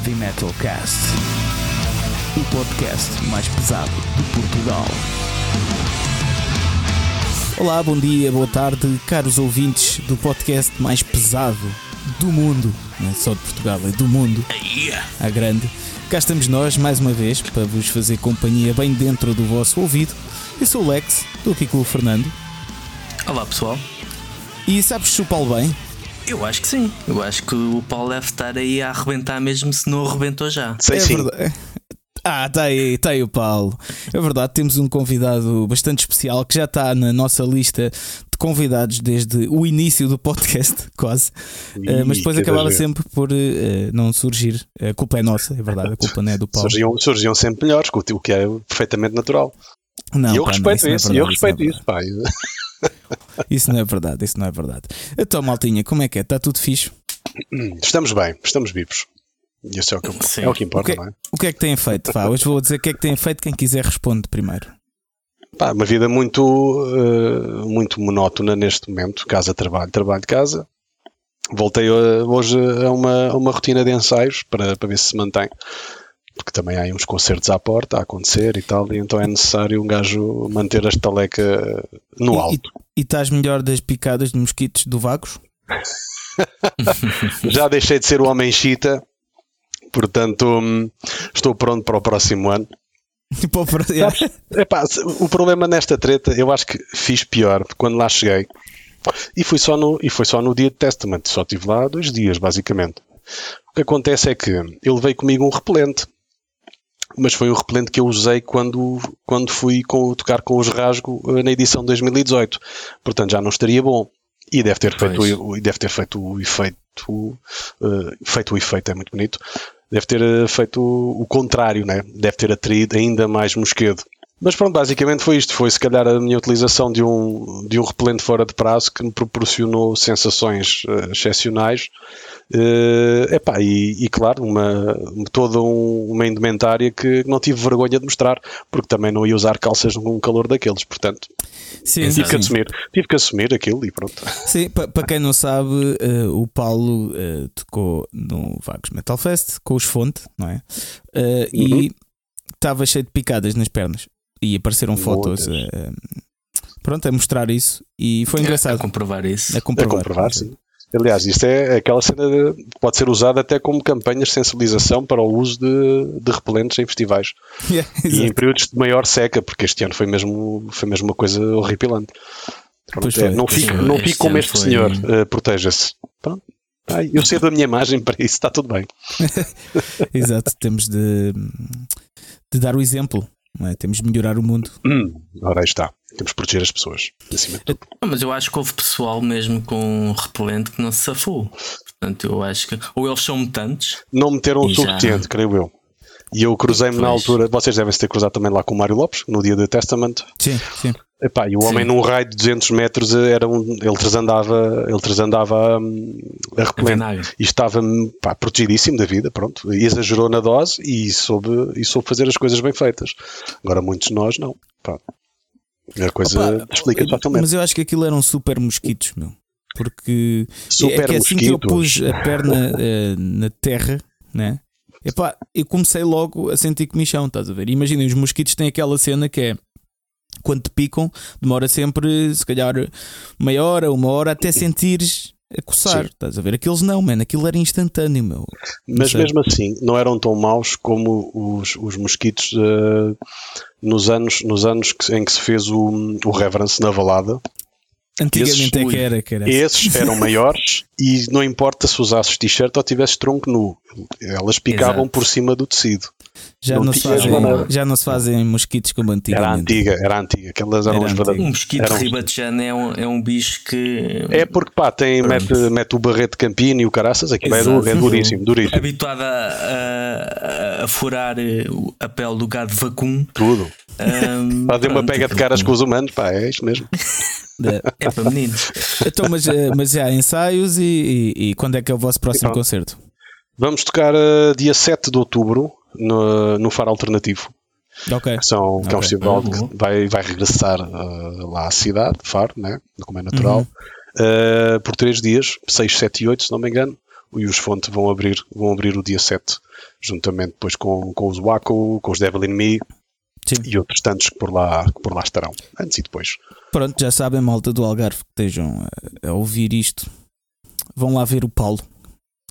Heavy Metal Cast, o podcast mais pesado de Portugal. Olá, bom dia, boa tarde, caros ouvintes do podcast mais pesado do mundo, não é só de Portugal, é do mundo, a grande. Cá estamos nós mais uma vez para vos fazer companhia bem dentro do vosso ouvido. Eu sou o Lex, estou aqui com o Fernando. Olá pessoal. E sabes chupá-lo bem? Eu acho que sim. Eu acho que o Paulo deve estar aí a arrebentar mesmo se não arrebentou já. Sei é sim. verdade. Ah, está aí, está aí o Paulo. É verdade, temos um convidado bastante especial que já está na nossa lista de convidados desde o início do podcast, quase. Ih, Uh, mas depois acabava sempre por uh, não surgir. A culpa é nossa, é verdade, a culpa não é do Paulo. Surgiam, surgiam sempre melhores, o que- é perfeitamente natural. Não, e eu pá, não, respeito não é isso, e verdade, eu não é respeito isso, pá. Isso não é verdade, isso não é verdade. Então, Maltinha, como é que é? Está tudo fixe? Estamos bem, estamos vivos. Isso é o que, é o que O importa, que, não é? o que é que têm feito? Vá, hoje vou dizer o que é que têm feito. Quem quiser responde primeiro. Pá, uma vida muito, eh, muito monótona neste momento. Casa, trabalho, trabalho, casa. Voltei eh, hoje a uma, a uma rotina de ensaios para, para ver se se mantém. Porque também há uns concertos à porta a acontecer e tal, e então é necessário um gajo manter a estaleca no E- alto. E estás melhor das picadas de mosquitos do Vagos? Já deixei de ser o homem chita, portanto hum, estou pronto para o próximo ano. Yeah. Epá, o problema nesta treta, eu acho que fiz pior quando lá cheguei. E foi só no, e foi só no dia de Testament. Só estive lá dois dias, basicamente. O que acontece é que ele veio comigo um repelente. Mas foi um repelente que eu usei quando, quando fui com- tocar com os Rasgo eh, na edição de 2018. Portanto, já não estaria bom. E deve ter feito, Pois. o, e deve ter feito o efeito. eh, feito o efeito, é muito bonito. Deve ter eh, feito o, o contrário, né? Deve ter atraído ainda mais mosquedo. Mas pronto, basicamente foi isto. Foi se calhar a minha utilização de um, de um repelente fora de prazo que me proporcionou sensações eh, excepcionais. Eh, epá, e, e claro, uma, toda um- uma indumentária que não tive vergonha de mostrar, porque também não ia usar calças com um calor daqueles. Portanto, Sim, tive que assumir, tive que assumir aquilo e pronto. Sim, pa- para quem não sabe, eh, o Paulo eh, tocou no Vagos Metal Fest com os Fonte, não é? Uhum. E estava cheio de picadas nas pernas. E apareceram fotos Muitas. pronto, a mostrar isso. E foi A engraçado comprovar isso. a A comprovar. comprovar, sim. Aliás, isto é aquela cena de, pode ser usada até como campanhas de sensibilização para o uso de, de repelentes em festivais. Yeah, E em períodos de maior seca, porque este ano foi mesmo, foi mesmo uma coisa horripilante. Pronto, é, foi, não foi. não fico como este foi- senhor, eh, proteja-se. Pronto. Ai, eu sei da minha imagem para isso, está tudo bem. Exato, temos de, de dar o exemplo. Não é? Temos de melhorar o mundo. Hum, ora aí está. Temos de proteger as pessoas. Acima de tudo. Mas eu acho que houve pessoal mesmo com repelente que não se safou. Portanto, eu acho que. Ou eles são mutantes. Não meteram o já- suficiente, creio eu. E eu cruzei-me na altura, vocês devem se ter cruzado também lá com o Mário Lopes, no dia de Testament. Sim, sim. Epá, e o homem Sim. num raio de 200 metros era um, ele transandava, ele transandava hum, a repelente e estava hum, pá, protegidíssimo da vida, pronto, e exagerou na dose e soube, e soube fazer as coisas bem feitas. Agora muitos de nós não. Pá. A coisa Opa, explica totalmente. Mas eu acho que aquilo eram super mosquitos, meu. Porque Super é que assim que eu mosquitos. pus a perna eh, na terra, né? Epá, eu comecei logo a sentir comichão, estás a ver? Imaginem, os mosquitos têm aquela cena que é quando te picam, demora sempre, se calhar, meia hora, uma hora até sentires a coçar, Sim. estás a ver? Aqueles não, mano, aquilo era instantâneo, meu. Mas sei. mesmo assim, não eram tão maus como os, os mosquitos eh, nos anos, nos anos que- em que se fez o, o Reverence na Valada. Antigamente Esses- é que era, que era. Esses eram maiores e não importa se usasses t-shirt ou tivesses tronco nu, elas picavam Exato. por cima do tecido. Já não não, se fazem, maneira. já não se fazem mosquitos como Era antigamente. antiga, era antiga, aquelas eram Era as antiga. verdadeiras. Um mosquito Eram- ribatejano é um, é um bicho que. É porque pá, tem, mete, mete o barrete de campino e o caraças, aquilo é, du- é duríssimo, duríssimo. Habituado a, a, a furar eh, a pele do gado vacum. Tudo. Ahm, Fazer uma pega de caras com os humanos, pá, é isto mesmo. É. É para meninos. Então, mas, eh, mas já há ensaios e, e- e quando é que é o vosso próximo Então, concerto? Vamos tocar eh, dia 7 de outubro no, no Faro Alternativo. Ok. que, são, que é um festival boa. que vai, vai regressar uh, lá à cidade, Faro, né? como é natural, uh, por três dias, 6, 7 e 8, se não me engano. e os Fonte vão abrir, vão abrir o dia 7, juntamente depois com, com os Waco, com os Devil in Me Sim. e outros tantos que por, lá, que por lá estarão, antes e depois. Pronto, já sabem, malta do Algarve, que estejam a, a ouvir isto, vão lá ver o Paulo.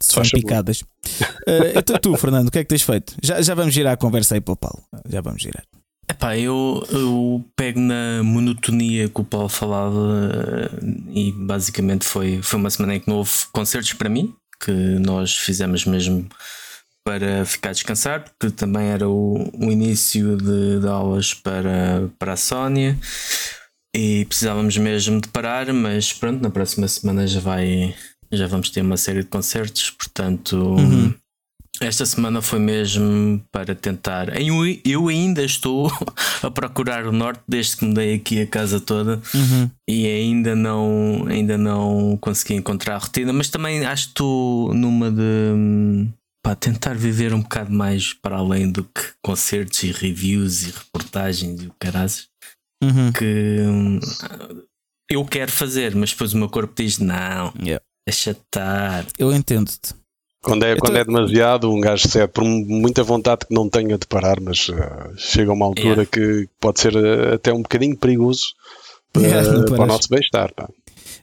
São picadas. uh, então tu, Fernando, o que é que tens feito? Já, já vamos girar a conversa aí para o Paulo. Já vamos girar. Epá, eu, eu pego na monotonia que o Paulo falava e basicamente foi, foi uma semana em que não houve concertos para mim, que nós fizemos mesmo para ficar a descansar, porque também era o, o início de, de, aulas para, para a Sónia e precisávamos mesmo de parar, mas pronto, na próxima semana já vai já vamos ter uma série de concertos, portanto uhum. Esta semana foi mesmo para tentar. Eu ainda estou a procurar o norte desde que mudei aqui a casa toda uhum. e ainda não, ainda não consegui encontrar a rotina, mas também acho que estou numa de pá, tentar viver um bocado mais para além do que concertos e reviews e reportagens e o caras uhum. que hum, eu quero fazer, mas depois o meu corpo diz não, yeah. deixa estar. Eu entendo-te. Quando é, quando é demasiado, um gajo cede por muita vontade que não tenha de parar, mas uh, chega a uma altura yeah. que pode ser uh, até um bocadinho perigoso para, yeah, para o nosso bem-estar.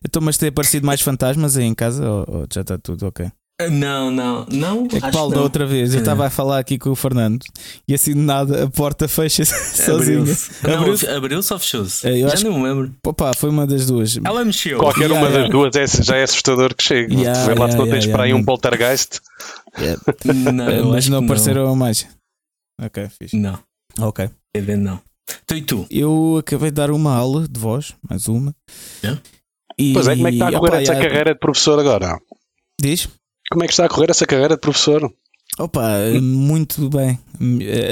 Então, mas tem aparecido mais fantasmas aí em casa ou, ou já está tudo ok? Não, não, não. É que Paulo, da outra vez, eu estava a falar aqui com o Fernando e assim de nada a porta fecha-se sozinha. Abriu-se abriu ou fechou-se? É, já acho... não me lembro. Opa, foi uma das duas. Ela mexeu. Qualquer yeah, uma yeah. das duas é, já é assustador que chegue. Yeah, Vê lá se não tens para aí um poltergeist. Não, Mas não apareceram não. mais. Ok, fixe. Não. Ok. Não. Tu e tu? Eu acabei de dar uma aula de voz, mais uma. Yeah. E... Pois é, como é que está a correr essa carreira de professor agora? Diz? Como é que está a correr essa carreira de professor? Opa, muito bem.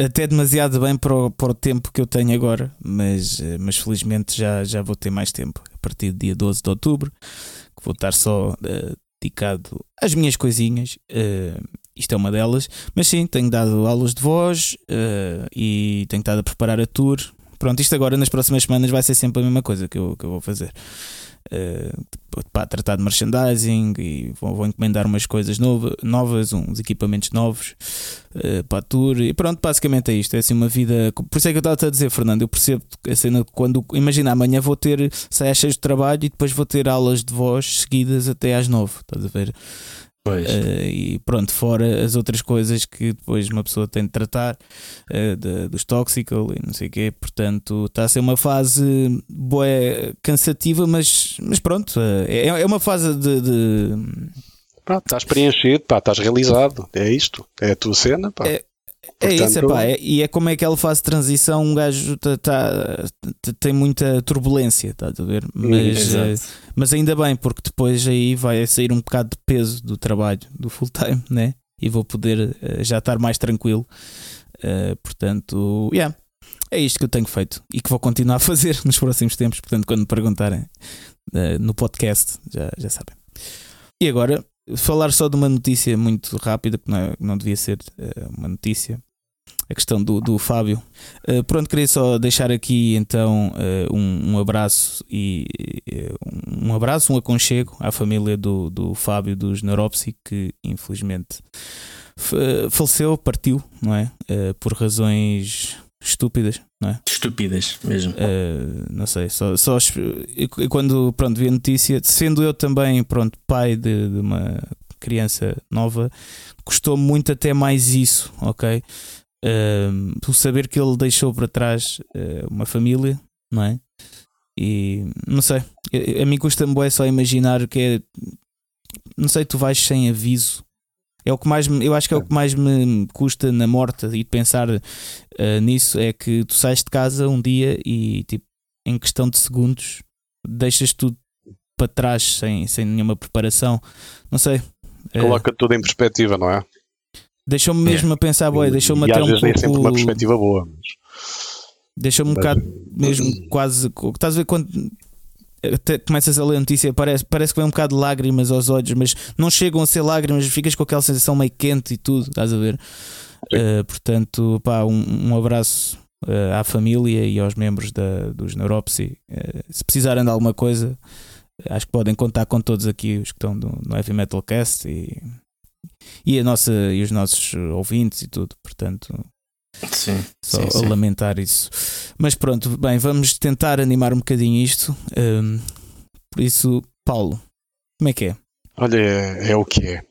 Até demasiado bem para o, para o tempo que eu tenho agora, mas, mas felizmente já, já vou ter mais tempo. A partir do dia 12 de outubro, que vou estar só uh, dedicado às minhas coisinhas. Uh, isto é uma delas. Mas sim, tenho dado aulas de voz uh, e tenho estado a preparar a tour. Pronto, isto agora nas próximas semanas vai ser sempre a mesma coisa que eu, que eu vou fazer uh, para tratar de merchandising e vou, encomendar umas coisas nova, novas, uns equipamentos novos uh, para a tour e pronto, basicamente é isto. É assim uma vida. Por isso é que eu estava a dizer, Fernando. Eu percebo a cena quando imagina amanhã vou ter saias cheios de trabalho e depois vou ter aulas de voz seguidas até às nove, estás a ver? Uh, e pronto, fora as outras coisas que depois uma pessoa tem de tratar uh, de, dos toxical e não sei o quê. Portanto, está a ser uma fase boa, cansativa, mas, mas pronto, uh, é, é uma fase de. de... Pá, estás preenchido, pá, estás realizado. É isto, é a tua cena. Pá. É, é isso, epá, é, e é como é que ela faz transição. Um gajo tá, tá, tem muita turbulência, estás a ver? Mas, uh, mas ainda bem, porque depois aí vai sair um bocado de peso do trabalho, do full time, né? E vou poder uh, já estar mais tranquilo. Uh, portanto, yeah, é isto que eu tenho feito e que vou continuar a fazer nos próximos tempos. Portanto, quando me perguntarem no podcast, já, já sabem. E agora falar só de uma notícia muito rápida, que não, é, não devia ser uh, uma notícia. A questão do, do Fábio. Uh, pronto, queria só deixar aqui então uh, um, um, abraço e um abraço, um aconchego à família do, do Fábio dos Neuropsy, que infelizmente faleceu, partiu, não é? por razões estúpidas, não é? Estúpidas mesmo. Uh, não sei, só, só quando pronto, vi a notícia, sendo eu também pronto, pai de, de uma criança nova, custou muito até mais isso, ok? Uh, tu saber que ele deixou para trás uh, uma família, não é? E não sei, a, a mim custa-me só imaginar que é. Não sei, tu vais sem aviso é o que mais eu acho que é o que mais me custa na morte e pensar uh, nisso é que tu sais de casa um dia e tipo em questão de segundos deixas tudo para trás sem, sem nenhuma preparação. Não sei. Eh, Coloca tudo em perspectiva, não é? Deixou-me mesmo é. a pensar, boy, deixou-me até um pouco. Nem sempre uma perspectiva boa, mas... Deixou-me um bocado mesmo quase. Estás a ver quando até começas a ler a notícia, parece, parece que vem um bocado de lágrimas aos olhos, mas não chegam a ser lágrimas, ficas com aquela sensação meio quente e tudo, estás a ver? Uh, portanto, pá, um, um abraço uh, à família e aos membros da, dos Neuropsy. Uh, se precisarem de alguma coisa, acho que podem contar com todos aqui os que estão no, no Heavy Metal Cast e e, a nossa, e os nossos ouvintes e tudo. Portanto, Sim, só sim, a sim. lamentar isso. Mas pronto, bem, vamos tentar animar um bocadinho isto. Hum, por isso, Paulo, como é que é? Olha, é o que é.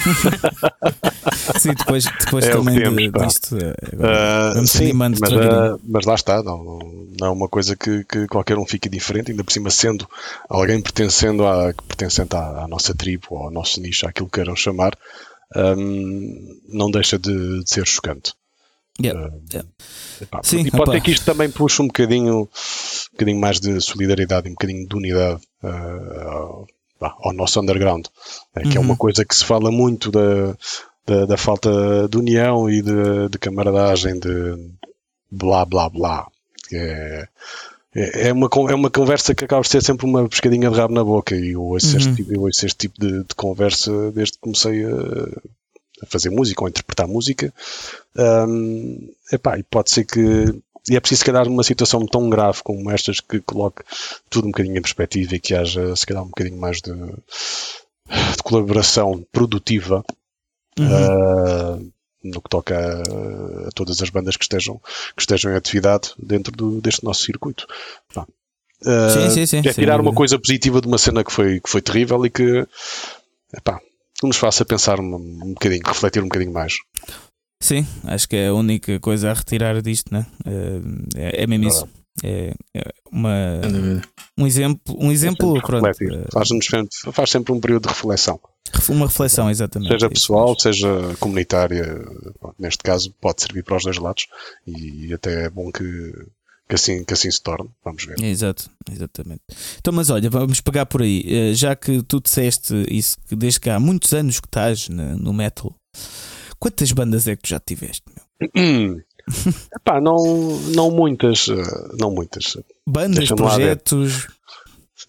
Sim, depois, depois É também temos, de, pá. disto. eh, agora vamos sim, mas, ah, mas lá está, não, não é uma coisa que, que qualquer um fique diferente, ainda por cima sendo alguém pertencendo à, pertencente à, à nossa tribo ou ao nosso nicho, àquilo que queiram chamar, hum, não deixa de, de ser chocante. Yeah, Ah, yeah. epá, Sim, e pode opá. ser que isto também puxe um bocadinho, um bocadinho mais de solidariedade um bocadinho de unidade ah, pá, ao nosso underground, né, que é Uhum. uma coisa que se fala muito da, da, da falta de união e de, de camaradagem, de blá blá blá. É, é, é uma, é uma conversa que acaba de ser sempre uma pescadinha de rabo na boca e eu ouço, Uhum. este, tipo- eu ouço este tipo de, de conversa desde que comecei a, a fazer música ou a interpretar música. Hum, epá, e pode ser que. E é preciso, se calhar, numa situação tão grave como estas que coloque tudo um bocadinho em perspectiva e que haja, se calhar, um bocadinho mais de, de colaboração produtiva Uhum. ah, no que toca a, a todas as bandas que estejam, que estejam em atividade dentro do- deste nosso circuito. Ah, Sim, sim, sim, é tirar uma coisa positiva de uma cena que foi, que foi terrível e que, epá, nos faça pensar um, um bocadinho, refletir um bocadinho mais. Sim, acho que é a única coisa a retirar disto, né? É, é mesmo isso. É, é uma, um exemplo, um exemplo pronto, Refletir. eh, sempre- faz sempre um período de reflexão. uma reflexão, exatamente. Seja é isso pessoal, seja comunitária, neste caso pode servir para os dois lados e até é bom que, que, assim, que assim se torne. Vamos ver. Exato, exatamente. Então, mas olha, vamos pegar por aí. Eh, Já que tu disseste isso, que desde que há muitos anos que estás no metal, quantas bandas é que tu já tiveste? meu? Epá, não, não muitas, eh, não muitas. Bandas, ver. projetos.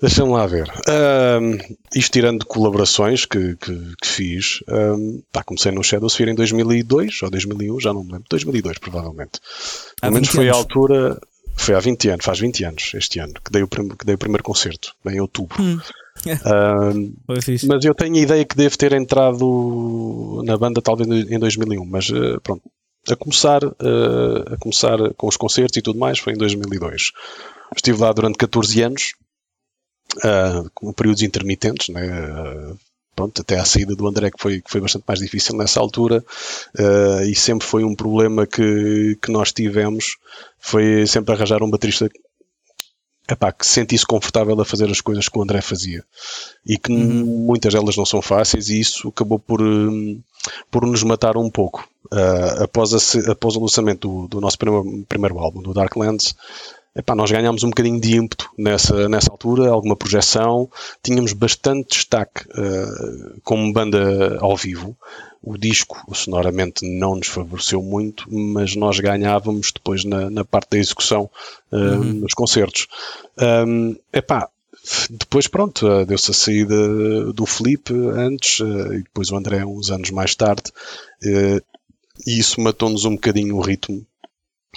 Deixa-me lá ver. Ahm, isto tirando colaborações que, que, que fiz, ahm, pá, comecei no Shadow Sphere em 2002 ou 2001, já não me lembro. 2002, provavelmente. Pelo menos 20 foi a anos. altura, foi há 20 anos, faz 20 anos este ano, que dei o, prim- que dei o primeiro concerto, em outubro. Hum. Fixe. mas eu tenho a ideia que devo ter entrado na banda talvez em 2001, mas eh, pronto. A começar, eh, a começar com os concertos e tudo mais foi em 2002. Estive lá durante 14 anos, ah, com períodos intermitentes, né? ah, pronto, até à saída do André, que foi, que foi bastante mais difícil nessa altura, ah, e sempre foi um problema que, que nós tivemos, foi sempre arranjar um baterista epá, que se sentisse confortável a fazer as coisas que o André fazia. E que Uhum. muitas delas não são fáceis, e isso acabou por, hum, por nos matar um pouco. Ah, após, a após o lançamento do, do nosso primeiro, primeiro álbum, do Darklands, epá, nós ganhámos um bocadinho de ímpeto nessa, nessa altura, alguma projeção, tínhamos bastante destaque ah, como banda ao vivo. O disco, sonoramente, não nos favoreceu muito, mas nós ganhávamos depois na, na parte da execução ah, nos concertos. Um, epá, depois pronto, deu-se a saída do Felipe antes ah, e depois o André uns anos mais tarde eh, e isso matou-nos um bocadinho o ritmo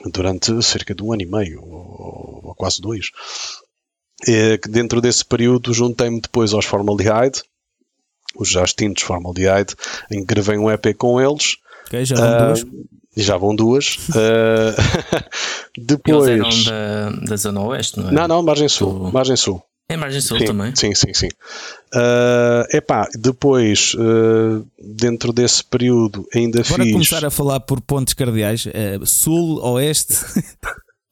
durante cerca de um ano e meio ou, quase dois. Eh, dentro desse período juntei-me depois aos Formaldehyde, os já extintos Formaldehyde, em que gravei um EP com eles Ok, já vão ah, duas. e já vão duas. Ah, Eles depois. eram da, da Zona Oeste, não é? Não, não, margem sul. Do- Margem sul. É Margem Sul sim, também. Sim, sim, sim. Ah, epá, depois, ah, dentro desse período, ainda Bora fiz. começar a falar por pontos cardeais. eh, sul, oeste,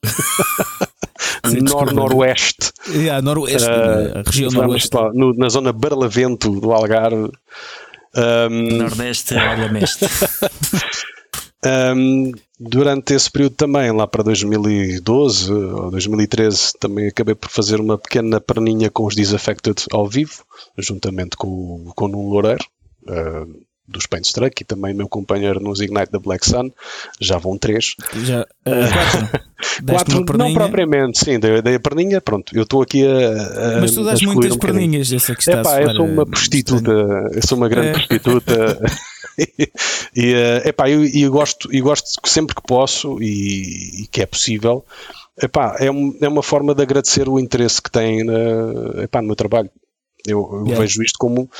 Nor-Noroeste. Yeah, noroeste, Ah, a região noroeste. lá, no- na zona Barlavento do Algarve. Ahm, Nordeste, olha, mestre. ahm, durante esse período também, lá para 2012 ou 2013, também acabei por fazer uma pequena perninha com os Disaffected ao vivo, juntamente com, o- com o Nuno Loureiro, ah, dos Paintstruck, e também meu companheiro nos Ignite da Black Sun. Já vão três. Já, eh, quatro. Quatro, não propriamente, sim, dei, dei a perninha, pronto. Eu estou aqui a. a mas tu dás muitas um perninhas, essa que está Epá, eu sou uma prostituta, eu sou uma grande É. prostituta e, eh, epá, eu, eu gosto, e gosto sempre que posso e, e que é possível, epá, é, um- é uma forma de agradecer o interesse que têm na, epá, no meu trabalho. Eu, eu yeah. vejo isto como,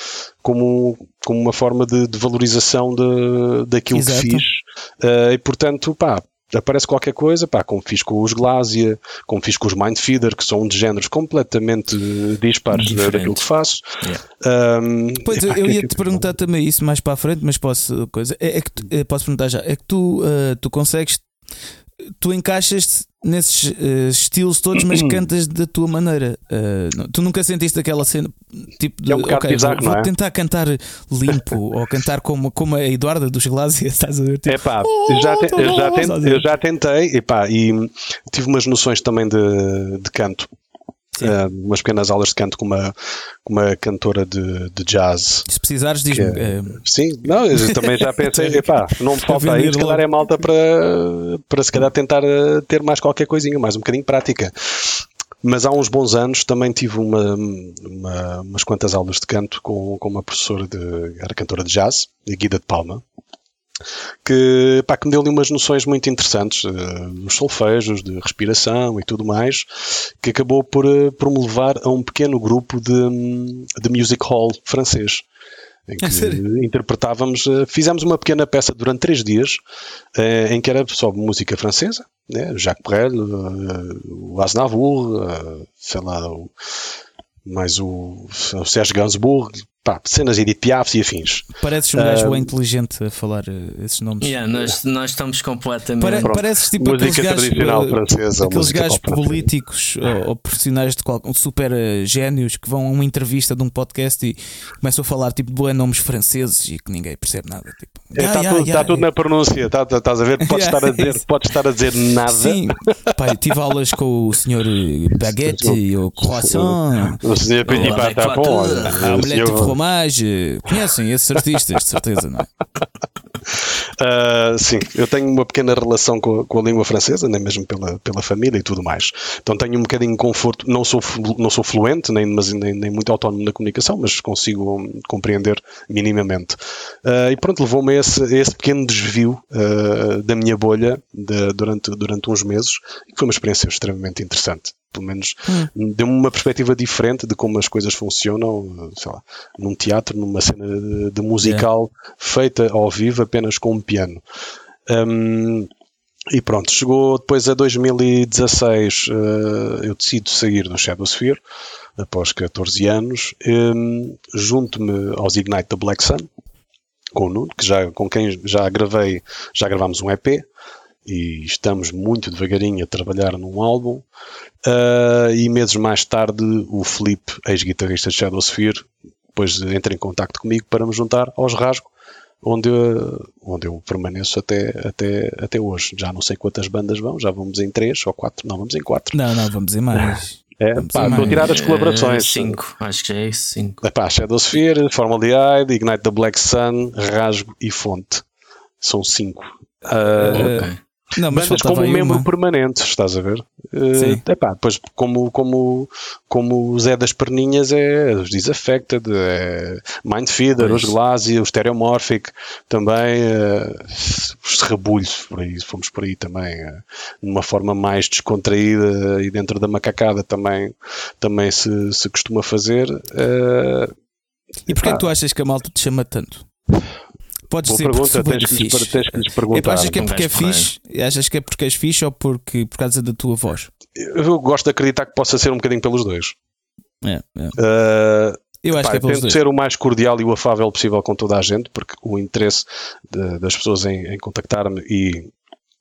como, como uma forma de, de valorização de, daquilo Exato. que fiz. Uh, e portanto, pá, aparece qualquer coisa, pá, como fiz com os Glasia, como fiz com os Mindfeeder, que são de géneros completamente dispares daquilo que faço. Yeah. Um, pois, eu, eu ia te perguntar também isso mais para a frente, mas posso, coisa, é, é que é, posso perguntar já, é que tu, uh, tu consegues tu encaixas-te nesses uh, estilos todos, mas cantas da tua maneira. Uh, tu nunca sentiste aquela cena tipo de é um okay, vou, vou é? tentar cantar limpo ou cantar como, como a Eduarda dos Glaciers, estás a ver? Tipo, epá, oh, já te, eu, já tentei, eu já tentei epá, e tive umas noções também de, de canto uh, umas pequenas aulas de canto com uma, com uma cantora de, de jazz. Se precisares, diz-me. É, sim, não, eu também já pensei, epá, não me falta aí, se calhar é malta para, para se calhar tentar eh, ter mais qualquer coisinha, mais um bocadinho prática. Mas há uns bons anos também tive uma, uma, umas quantas aulas de canto com, com uma professora de. era cantora de jazz, a Guida de Palma, que, pá, que me deu ali umas noções muito interessantes uh, nos solfejos, de respiração e tudo mais, que acabou por, uh, por me levar a um pequeno grupo de, de music hall francês. Em que é interpretávamos, uh, fizemos uma pequena peça durante três dias, em que era só música francesa, né? Jacques Brel, o Aznavour, sei lá, o, mais o, o Serge Gainsbourg, pá, cenas Edith Piaf e afins. Pareces um gajo bem inteligente a falar uh, esses nomes. Yeah, nós, nós estamos completamente. Pare, pareces tipo Música aqueles gajos, tradicional uh, francesa, aqueles gajos políticos ou, ou, profissionais de qual, super uh, génios que vão a uma entrevista de um podcast e começam a falar tipo de nomes franceses e que ninguém percebe nada. Tipo, Está yeah, tudo, yeah, tá tudo na pronúncia, tá, tá, estás a ver? Podes, estar a dizer, podes estar a dizer nada. Sim, pai, tive aulas com o senhor Baguette e o Croissant. O senhor Petit Patapon. A de fromage. Conhecem esses artistas, de certeza, não é? Uh, sim, eu tenho uma pequena relação com, com, a língua francesa, nem mesmo pela, pela família e tudo mais. Então tenho um bocadinho de conforto. Não sou, não sou fluente, nem, mas, nem, nem muito autónomo na comunicação, mas consigo compreender minimamente. Uh, e pronto, levou-me a esse, a esse pequeno desvio uh, da minha bolha de, durante, durante uns meses, e foi uma experiência extremamente interessante pelo menos hum. deu-me uma perspectiva diferente de como as coisas funcionam, sei lá, num teatro, numa cena de, de musical yeah. feita ao vivo apenas com um piano. Um, e pronto, chegou depois a 2016, uh, eh, eu decido sair do Shadow Sphere após 14 anos, um, junto-me aos Ignite the Black Sun, com o Nuno, que já, com quem já gravei, já gravámos um EP, e estamos muito devagarinho a trabalhar num álbum. Uh, e meses mais tarde, o Felipe, ex-guitarrista de Shadow Sphere, depois entra em contato comigo para me juntar aos Rasgo, onde eu, onde eu permaneço até, até, até hoje. Já não sei quantas bandas vão, já vamos em três ou quatro, não, vamos em quatro. Não, não, vamos em mais. É, pá, estou a tirar as colaborações. 5, uh, acho que já é isso, 5. É pá, Shadow Sphere, Formaldehyde, Ignite the Black Sun, Rasgo e Fonte. São cinco. Uh, okay. Não, mas bandas como membro uma. permanente, estás a ver? Uh, Sim. Epá, depois, como, como, como o Zé das Perninhas é os Disaffected, é Mindfeeder, pois. os Glasia, o Stereomorphic, também uh, os Rebulhos, por aí, fomos por aí também, uh, numa forma mais descontraída e dentro da macacada também, também se, se costuma fazer. Uh, e porquê é que tu achas que a malta te chama tanto? Podes Boa ser pergunta, tens que, lhes, tens que lhes perguntar. É, achas que é porque é fixe? Achas que é porque és fixe ou porque, por causa da tua voz? Eu gosto de acreditar que possa ser um bocadinho pelos dois. É, é. Uh, eu acho pá, que é pelos tento dois. ser o mais cordial e o afável possível com toda a gente, porque o interesse de, das pessoas em, em contactar-me e,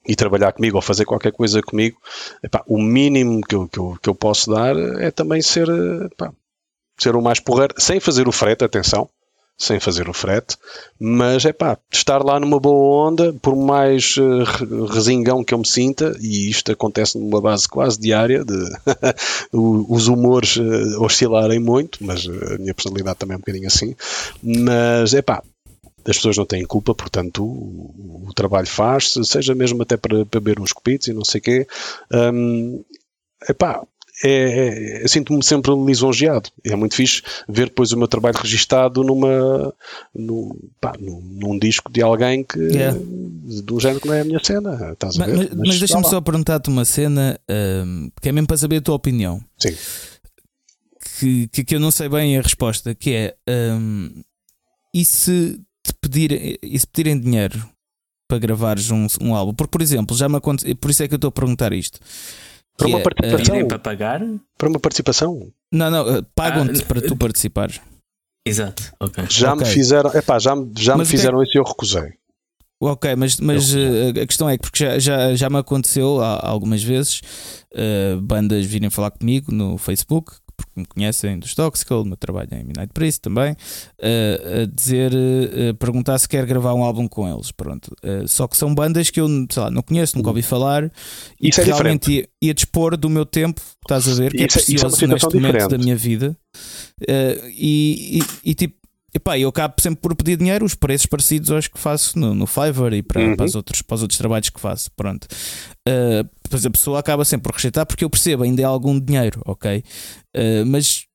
e trabalhar comigo ou fazer qualquer coisa comigo, epá, o mínimo que eu, que, eu, que eu posso dar é também ser, epá, ser o mais porreiro, sem fazer o frete, atenção, sem fazer o frete, mas é pá, estar lá numa boa onda, por mais uh, resingão que eu me sinta, e isto acontece numa base quase diária, de os humores uh, oscilarem muito, mas a minha personalidade também é um bocadinho assim, mas é pá, as pessoas não têm culpa, portanto o, o trabalho faz-se, seja mesmo até para, beber uns copitos e não sei o quê. Um, epá, é, é, sinto-me sempre lisonjeado. É muito fixe ver depois o meu trabalho registado numa, num, pá, num, num disco de alguém que yeah. de um género que não é a minha cena. Estás a ver? Mas, mas, mas deixa-me só perguntar-te uma cena um, que é mesmo para saber a tua opinião. Sim. que, que, que, eu não sei bem a resposta, que é um, e se te pedir, e se pedirem dinheiro para gravares um, um álbum? Porque, por exemplo, já me aconteceu, por isso é que eu estou a perguntar isto. Para uma é, participação? Uh, para pagar? Para uma participação? Não, não, uh, pagam-te ah, para tu participares. Exato, ok. Já okay. me fizeram, epá, já, já me fizeram isso e eu recusei. Ok, mas, mas a questão é que porque já, já, já me aconteceu algumas vezes uh, bandas virem falar comigo no Facebook, porque me conhecem dos Toxical, meu trabalho em Midnight Priest também, uh, a dizer, perguntar se quer gravar um álbum com eles. Pronto. só que são bandas que eu lá, não conheço, nunca ouvi falar e isso que é realmente ia, ia, dispor do meu tempo, estás a ver, que isso, é precioso é, é neste momento diferente. da minha vida. e, e, e tipo Epá, eu acabo sempre por pedir dinheiro, os preços parecidos aos que faço no, no Fiverr e para, uhum. para, os outros, para os outros trabalhos que faço. Pronto. Uh, a pessoa acaba sempre por rejeitar porque eu percebo, ainda é algum dinheiro, ok? Uh, mas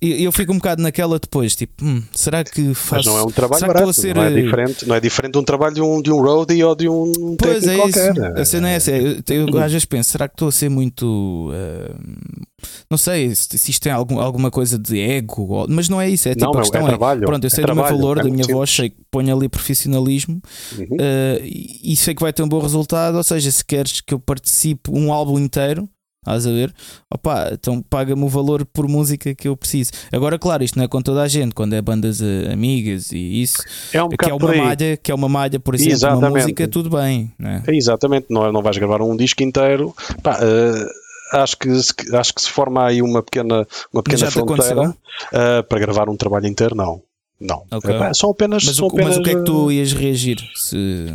eu fico um bocado naquela depois, tipo, hum, será que faço. Mas não é um trabalho barato, ser... não, é diferente, não é diferente de um trabalho de um, de um roadie ou de um pois é qualquer. Isso. A cena é essa. Eu, eu, às vezes penso, será que estou a ser muito. Uh, não sei se, se isto tem algum, alguma coisa de ego, ou, mas não é isso. É tipo, não, a questão é, trabalho, pronto, eu sei é do meu valor, é da minha simples. voz, sei que ponho ali profissionalismo uhum. uh, e sei que vai ter um bom resultado. Ou seja, se queres que eu participe um álbum inteiro Estás a ver? Opa, então paga-me o valor por música que eu preciso. Agora, claro, isto não é com toda a gente, quando é bandas uh, amigas e isso. É, um que é uma malha, que é uma malha, por exemplo, exatamente. uma música, tudo bem. Não é? é exatamente, não, não vais gravar um disco inteiro. Pá, uh, acho, que, acho que se forma aí uma pequena, uma pequena fronteira uh, para gravar um trabalho inteiro, não. Não. Okay. É, são apenas. Mas, são o, apenas, mas o que é que tu ias reagir? Se...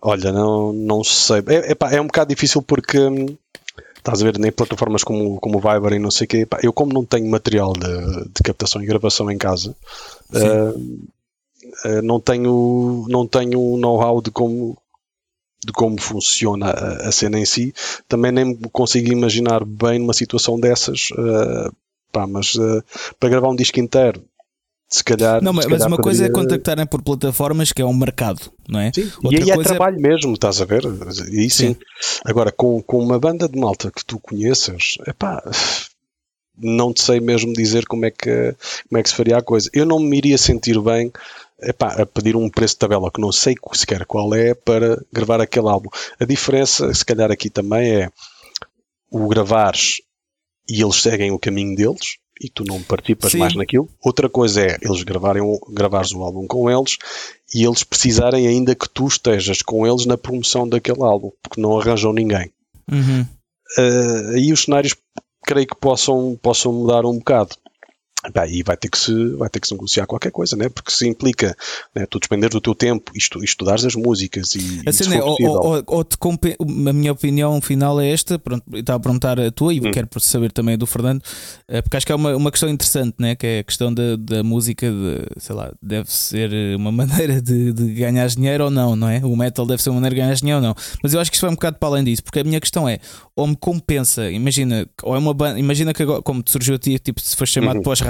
Olha, não, não sei. É, é, é um bocado difícil porque. Estás a ver, nem plataformas como, como o Viber e não sei o quê, pá, eu como não tenho material de, de captação e gravação em casa, uh, uh, não tenho, não tenho know-how de como, de como funciona a, a, cena em si, também nem consigo imaginar bem numa situação dessas, uh, pá, mas para gravar um disco inteiro se calhar. Não, mas, calhar uma poderia... coisa é contactarem por plataformas que é um mercado, não é? Sim, Outra e aí é trabalho é... mesmo, estás a ver? E sim. sim. Agora, com, com uma banda de malta que tu conheças, epá, não te sei mesmo dizer como é, que, como é que se faria a coisa. Eu não me iria sentir bem epá, a pedir um preço de tabela que não sei sequer qual é para gravar aquele álbum. A diferença, se calhar aqui também é o gravares e eles seguem o caminho deles, e tu não participas Sim. mais naquilo. Outra coisa é eles gravarem, gravares o álbum com eles e eles precisarem ainda que tu estejas com eles na promoção daquele álbum, porque não arranjam ninguém. Uhum. Uh, aí os cenários creio que possam, possam mudar um bocado. E vai ter, que se, vai ter que se negociar qualquer coisa, né? porque se implica né, tu despender do teu tempo e estu, estudares as músicas e, a, cena, é, ou, ou, ou te a minha opinião final é esta, pronto, estava a perguntar a tua e hum. quero saber também do Fernando, eh, porque acho que é uma, uma questão interessante, né? que é a questão da, da música, de, sei lá, deve ser uma maneira de, de ganhar dinheiro ou não, não é? O metal deve ser uma maneira de ganhar dinheiro ou não, mas eu acho que isso vai um bocado para além disso, porque a minha questão é, ou me compensa, imagina, ou é uma banda, imagina que agora, como te surgiu a ti, tipo, se foste chamado uhum. pós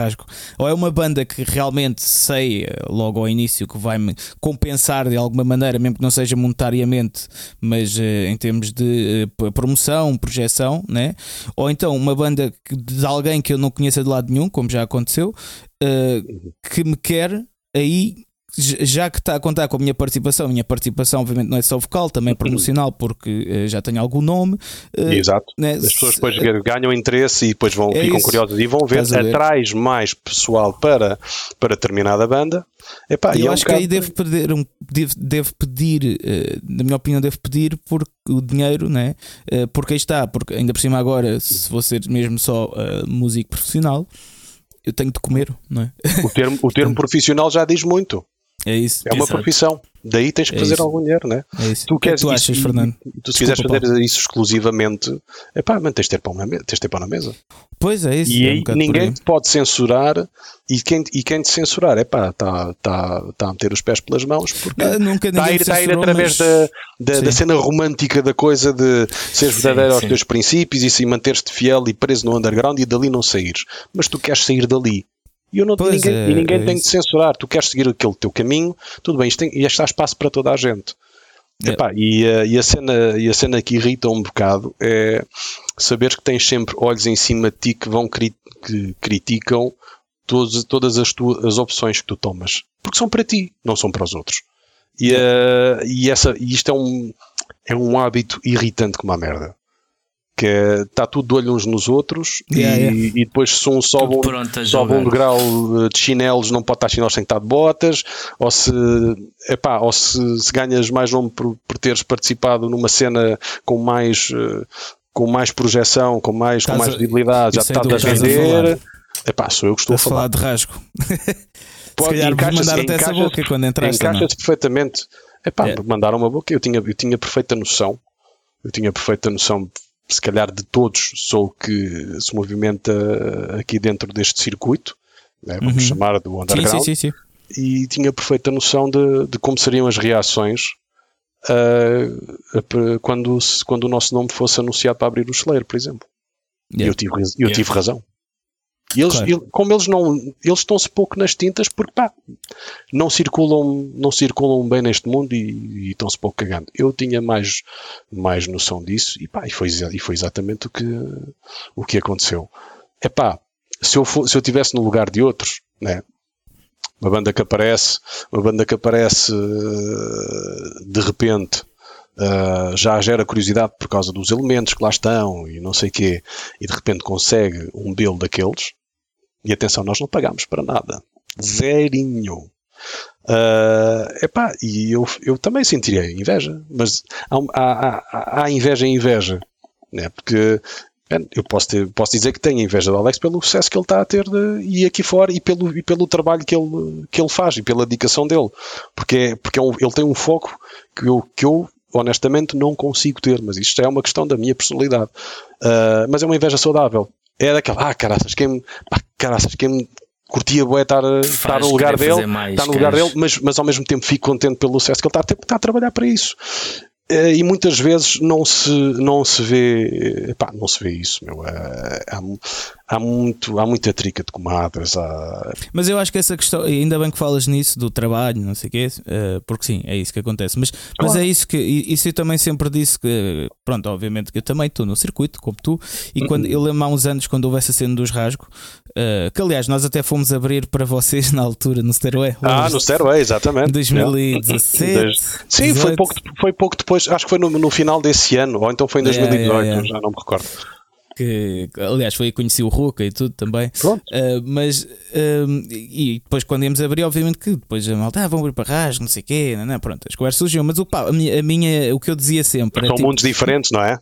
ou é uma banda que realmente sei eh, logo ao início que vai me compensar de alguma maneira, mesmo que não seja monetariamente, mas uh, em termos de uh, promoção, projeção, né? ou então uma banda de alguém que eu não conheça de lado nenhum, como já aconteceu, uh, que me quer aí já que está a contar com a minha participação, a minha participação obviamente não é só vocal, também é promocional porque uh, já tenho algum nome. Uh, Exato. Né? As pessoas depois uh, ganham interesse e depois vão, é ficam isso. curiosas e vão ver, atrás mais pessoal para, para determinada banda. Epá, eu é acho que aí deve pedir, um, deve, deve pedir na minha opinião, deve pedir por o dinheiro, né? porque aí está, porque ainda por cima agora, se vou ser mesmo só músico profissional, eu tenho de comer, não é? O termo, o termo profissional já diz muito. É isso. É uma profissão. Daí tens que é fazer isso. algum dinheiro, né? É isso. Tu, queres, tu achas, isso, Fernando? Tu, se quiseres fazer Paulo. isso exclusivamente, é pá, mas tens de ter pão na, tens de ter pão na mesa. Pois é, isso. E é aí um ninguém te pode censurar e quem, e quem te censurar, é pá, está tá, tá a meter os pés pelas mãos porque está a ir, tá a ir através mas... da, da, da, cena romântica da coisa de seres verdadeiro sim, aos sim. teus princípios e se manteres-te fiel e preso no underground e dali não saíres. Mas tu queres sair dali e, eu não, ninguém, é, e ninguém é tem isso. de censurar. Tu queres seguir aquele teu caminho, tudo bem, isto, tem, isto há espaço para toda a gente. Epá, e, a, e, a cena, e a cena que irrita um bocado é saber que tens sempre olhos em cima de ti que vão cri que criticam todas, todas as, tuas, as opções que tu tomas. Porque são para ti, não são para os outros. E, uh, e, essa, e isto é um, é um hábito irritante como a merda. Que é, está tudo de olho uns nos outros yeah, e, yeah. e, depois se um sobe, sobe um degrau eh, de chinelos não pode estar chinelos sem estar de botas ou se, epá, ou se, se ganhas mais nome por, por teres participado numa cena com mais uh, com mais projeção, com mais, com mais visibilidade, já estás a vender. Epá, sou eu que estou a falar. falar de rasgo. Pode, Se calhar mandar até essa boca quando entraste. Encaixas perfeitamente. Epá, yeah. mandaram uma boca, eu tinha, eu tinha perfeita noção. Eu tinha perfeita noção, se calhar de todos, sou o que se movimenta aqui dentro deste circuito, né, vamos uhum. chamar do underground. Sim, sim, sim. E tinha perfeita noção de, de como seriam as reações uh, quando, quando o nosso nome fosse anunciado para abrir o celeiro, por exemplo. Yeah. Eu, tive, eu yeah. tive razão. E eles, claro. como eles não, eles estão-se pouco nas tintas porque pá, não circulam, não circulam bem neste mundo e, e estão-se pouco cagando. Eu tinha mais, mais noção disso e pá, e foi, e foi exatamente o que, o que aconteceu. É pá, se eu, for, se eu tivesse no lugar de outros, né, uma banda que aparece, uma banda que aparece eh, de repente uh, já gera curiosidade por causa dos elementos que lá estão e não sei quê, e de repente consegue um build daqueles, e atenção, nós não pagamos para nada. Zerinho. Uh, epá, e eu, eu também sentiria inveja, mas há, há, há inveja em inveja, né? porque eu posso, ter, posso dizer que tenho inveja do Alex pelo sucesso que ele está a ter de, e aqui fora e pelo, e pelo trabalho que ele, que ele faz e pela dedicação dele, porque, é, porque é um, ele tem um foco que eu, que eu honestamente não consigo ter, mas isto é uma questão da minha personalidade. Uh, mas é uma inveja saudável. É daquela, ah, caraças, quem, ah, caraças, quem curtia bué estar, estar no lugar dele, mais, estar no lugar dele, mas, mas ao mesmo tempo fico contente pelo sucesso que ele está está a trabalhar para isso. Eh, e muitas vezes não se, não se vê epá, não se vê isso meu. Eh, há, há, muito, há muita trica de comadres há... mas eu acho que essa questão ainda bem que falas nisso do trabalho não sei o quê eh, porque sim, é isso que acontece mas, claro. mas é isso que isso eu também sempre disse que pronto, obviamente que eu também estou no circuito como tu e uhum. quando eu lembro há uns anos quando houve essa cena dos rasgos que aliás nós até fomos abrir para vocês na altura no Stairway ah, no Stairway, exatamente 2017 sim, foi pouco, foi pouco depois acho que foi no, no final desse ano, ou então foi em 2018, yeah, yeah, yeah. já não me recordo. Que, aliás, foi aí que conheci o Ruka e tudo também. Uh, mas, uh, e depois, quando íamos abrir, obviamente que depois a malta, ah, vão abrir para rasgo, não sei o quê, não, não, pronto, as conversas surgiam. Mas o, pá, a, minha, a minha, o que eu dizia sempre. São tipo, mundos diferentes, não é?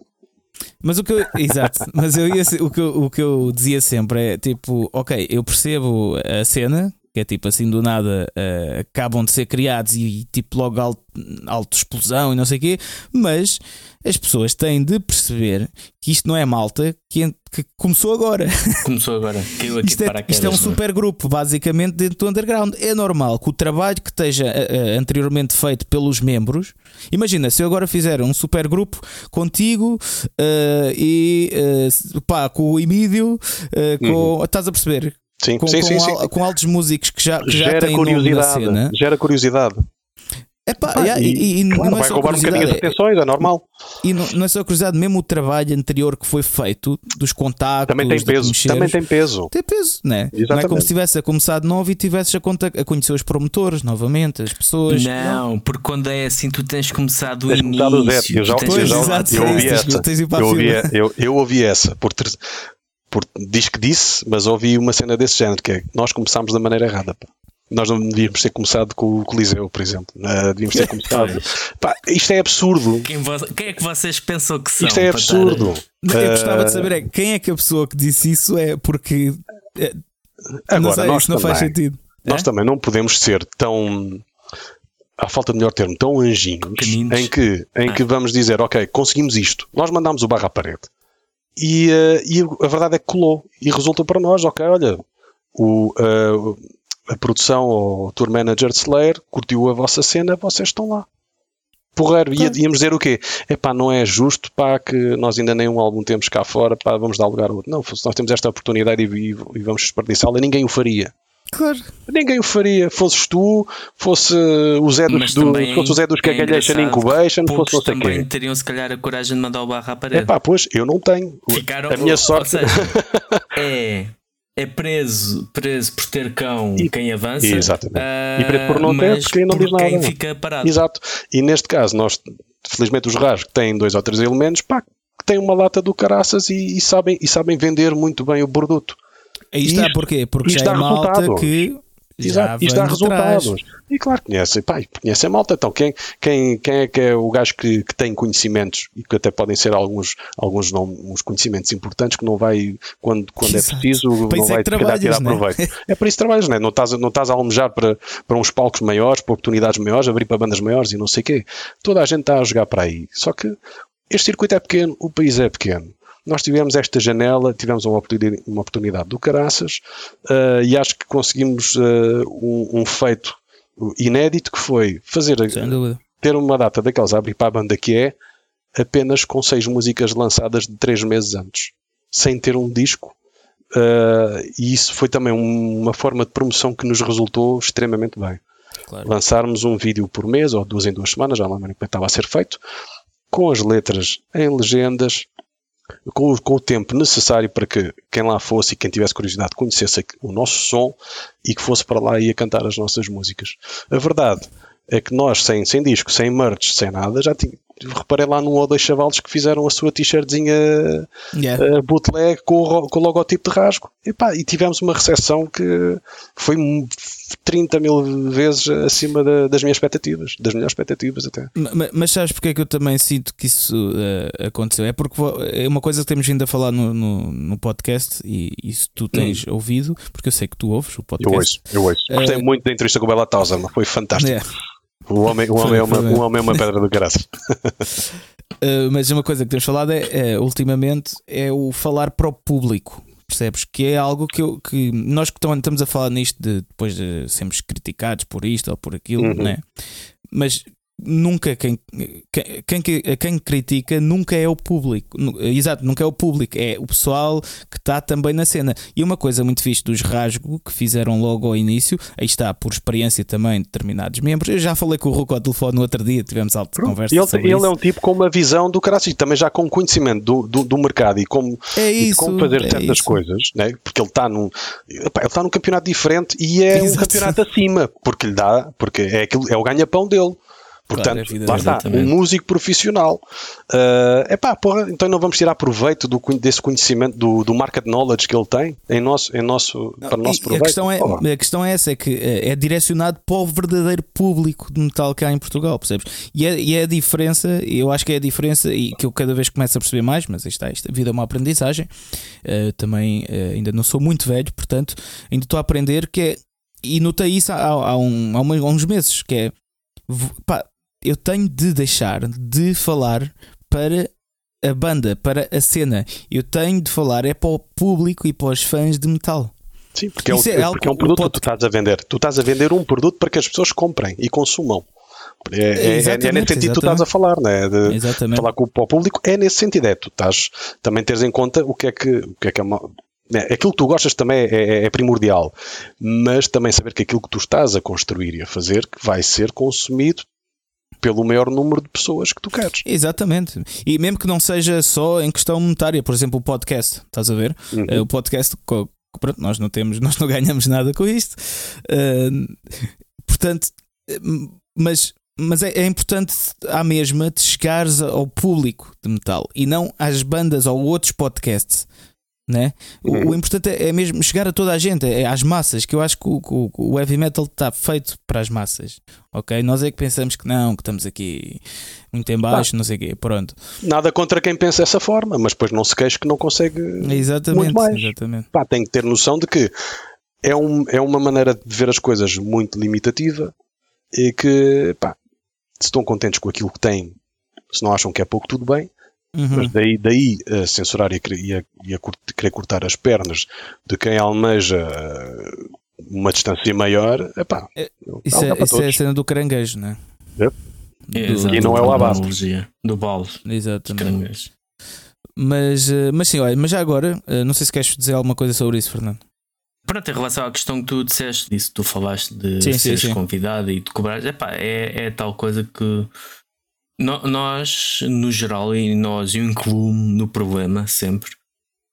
Mas o que eu, exato, mas eu ia, o, que eu, o que eu dizia sempre é tipo, ok, eu percebo a cena, que é tipo assim do nada uh, acabam de ser criados e tipo logo alto, alto explosão e não sei o quê, mas as pessoas têm de perceber que isto não é malta que, que começou agora. Começou agora, isto, é, isto é um super grupo, basicamente, dentro do underground. É normal que o trabalho que esteja uh, anteriormente feito pelos membros, imagina, se eu agora fizer um super grupo contigo uh, e pá, com o Emílio, com, uhum. estás a perceber? Sim, com, sim, com, sim, al, sim. com altos músicos que já, que já têm curiosidade, na cena. Gera curiosidade. Epá, ah, yeah, e, e, claro, não é vai roubar um bocadinho as atenções, é normal. E não, não, é só curiosidade, mesmo o trabalho anterior que foi feito, dos contactos, também tem peso. Também tem peso. Tem peso, né? não é como se tivesse a começar de novo e tivesses a, conta, a conhecer os promotores novamente, as pessoas. Não, não, porque quando é assim, tu tens começado do tens início. Do zero. Eu já, pois, eu, já, eu ouvi essa. Eu ouvi, eu, eu ouvi essa por ter, por, diz que disse, mas ouvi uma cena desse género, que é nós começámos da maneira errada. Pá. Nós não devíamos ter começado com o Coliseu, por exemplo. Uh, devíamos ter começado. Pá, isto é absurdo. Quem, quem, é que vocês pensam que são? Isto é absurdo. Estar... Eu gostava de eh, saber é, quem é que a pessoa que disse isso é, porque. É, Agora, não sei, nós não também, faz sentido. Nós é? também não podemos ser tão. À falta de melhor termo, tão anjinhos em que, em ah. que vamos dizer, ok, conseguimos isto, nós mandamos o barro à parede e, uh, e a verdade é que colou e resulta para nós, ok, olha, o, uh, a produção ou o tour manager de Slayer curtiu a vossa cena, vocês estão lá. Porreiro, claro. íamos dizer o quê? É pá, não é justo pá, que nós ainda nem um álbum temos cá fora, pá, vamos dar lugar a outro. Não, nós temos esta oportunidade e, e, e vamos desperdiçá-la, ninguém o faria. Claro. Ninguém o faria. Fosses tu, fosse o Zé dos, do, fosse o Zé dos é Cagalhation Incubation, fosse não sei também quem. teriam se calhar a coragem de mandar o barra à parede. É pá, pois, eu não tenho. Ficaram, a minha sorte. Seja, é, é preso, preso por ter cão E- quem avança. Exatamente. ah, E preso por não ter, porque aí não por diz nada. quem fica parado. Exato. E neste caso, nós, felizmente, os rasgos têm dois ou três elementos, pá, que têm uma lata do caraças e, e sabem, e sabem vender muito bem o produto. Aí está, Isto- porquê? Porque já é malta que Exato. Isto dá de trás. resultados. E claro, conhece, pá, conhece a malta. Então, quem, quem, quem é que é o gajo que, que tem conhecimentos e que até podem ser alguns, alguns não, uns conhecimentos importantes que não vai, quando, quando é preciso, Para não é vai calhar, tirar trabalhas, né? proveito. É para isso que trabalhas, não é? Não estás, a- não estás a almejar para, para uns palcos maiores, para oportunidades maiores, abrir para bandas maiores e não sei o quê. Toda a gente está a jogar para aí. Só que este circuito é pequeno, o país é pequeno. Nós tivemos esta janela, tivemos uma oportunidade, uma oportunidade do caraças eh, e acho que conseguimos eh, um, um feito inédito que foi fazer ter uma data daqueles a abrir para a banda que é apenas com seis músicas lançadas de três meses antes, sem ter um disco. eh, e isso foi também um- uma forma de promoção que nos resultou extremamente bem. Claro. Lançarmos um vídeo por mês ou duas em duas semanas, já não lembro como é que estava a ser feito, com as letras em legendas, com, o- com o tempo necessário para que quem lá fosse e quem tivesse curiosidade conhecesse o nosso som e que fosse para lá e ia cantar as nossas músicas. A verdade é que nós, sem, sem disco, sem merch, sem nada, já tinha, reparei lá num ou dois chavalos que fizeram a sua t-shirtzinha Yeah. uh, bootleg com o, com o logotipo de rasgo. E, pá, e tivemos uma recepção que foi mu- 30 mil vezes acima da- das minhas expectativas, das melhores expectativas até. Ma- ma- Mas sabes porque é que eu também sinto que isso eh, aconteceu? É porque é uma coisa que temos vindo a falar no, no, no podcast e isso tu tens ouvido, porque eu sei que tu ouves o Eu podcast. ouço, eu ouço. Gostei Eh, muito da entrevista com o Bela Tauser, foi fantástico. É. O, homem, o, homem é uma, o homem é uma pedra do caraças. Uh, mas uma coisa que temos falado é, é, ultimamente é o falar para o público. Percebes? Que é algo que, eu, que nós que tamo- estamos a falar nisto de depois de sermos criticados por isto ou por aquilo, Uhum. né? mas nunca quem, quem, quem, que- quem critica nunca é o público. Exato, nunca é o público, é o pessoal que está também na cena. E uma coisa muito fixe dos Rasgo que fizeram logo ao início, aí está, por experiência também de determinados membros. Eu já falei com o Ruco ao telefone no outro dia, tivemos alta conversa. Ele, sobre ele isso. é um tipo com uma visão do caraças e também já com conhecimento do, do, do mercado e como, É isso, como fazer é certas isso. coisas, né? porque ele está num, ele está num campeonato diferente e é um Exato. campeonato acima, porque lhe dá, porque é, aquilo, é o ganha-pão dele. Portanto, vida lá está, um músico profissional. É epá, porra, então não vamos tirar proveito do, desse conhecimento, do, do market knowledge que ele tem em nosso, em nosso, para o nosso proveito. a, questão é, a questão é essa: é que eh, é direcionado para o verdadeiro público de metal cá em Portugal, percebes? E é, e é a diferença, eu acho que é a diferença, e que eu cada vez começo a perceber mais, mas está, isto, a vida é uma aprendizagem. Eh, também eh, ainda não sou muito velho, portanto, ainda estou a aprender que é. E notei isso há, há, um- há uma- há uns meses, que é pá, eu tenho de deixar de falar para a banda, para a cena. Eu tenho de falar é para o público e para os fãs de metal. Sim, porque é, um, Isso é algo porque é um produto pode- que tu estás a vender. Tu estás a vender um produto para que as pessoas comprem e consumam. É, é- é, nesse sentido que tu estás a falar, né? de Exatamente. falar com o, público, é nesse sentido. É, tu estás também teres em conta o que é que, o que, é, que é, uma, é, aquilo que tu gostas também é, é- é primordial, mas também saber que aquilo que tu estás a construir e a fazer que vai ser consumido pelo maior número de pessoas que tu queres. Exatamente. E mesmo que não seja só em questão monetária, por exemplo, o podcast, estás a ver? Uhum. Eh, O podcast, pronto, nós não temos, nós não ganhamos nada com isto. Eh, portanto, mas, mas é, é importante à mesma de chegares ao público de metal e não às bandas ou outros podcasts. Né? O, Uhum. o importante é, é mesmo chegar a toda a gente, é às massas, que eu acho que o, o- o heavy metal está feito para as massas. Ok? Nós é que pensamos que não, que estamos aqui muito em baixo, não sei o quê. Pronto. Nada contra quem pensa dessa forma, mas depois não se queixa que não consegue Exatamente. muito mais. exatamente. pá, tem que ter noção de que é, um, é uma maneira de ver as coisas muito limitativa e que, pá, se estão contentes com aquilo que têm, se não acham que é pouco, tudo bem, Uhum. mas daí, daí a censurar e a, querer- e a- e a cur- querer cortar as pernas de quem almeja eh, uma distância maior, epá, É, não Isso, é, isso é a cena do caranguejo, né? Yep. É, Do- E não é o abate. analogia Do balde, Exatamente. Mas, eh, mas sim, olha, mas já agora, eh, não sei se queres dizer alguma coisa sobre isso, Fernando. Pronto, em relação à questão que tu disseste, disso que tu falaste de sim, seres sim, sim. convidado e de cobrar, epá, é, é tal coisa que no, nós, no geral, e nós, eu incluo-me no problema sempre,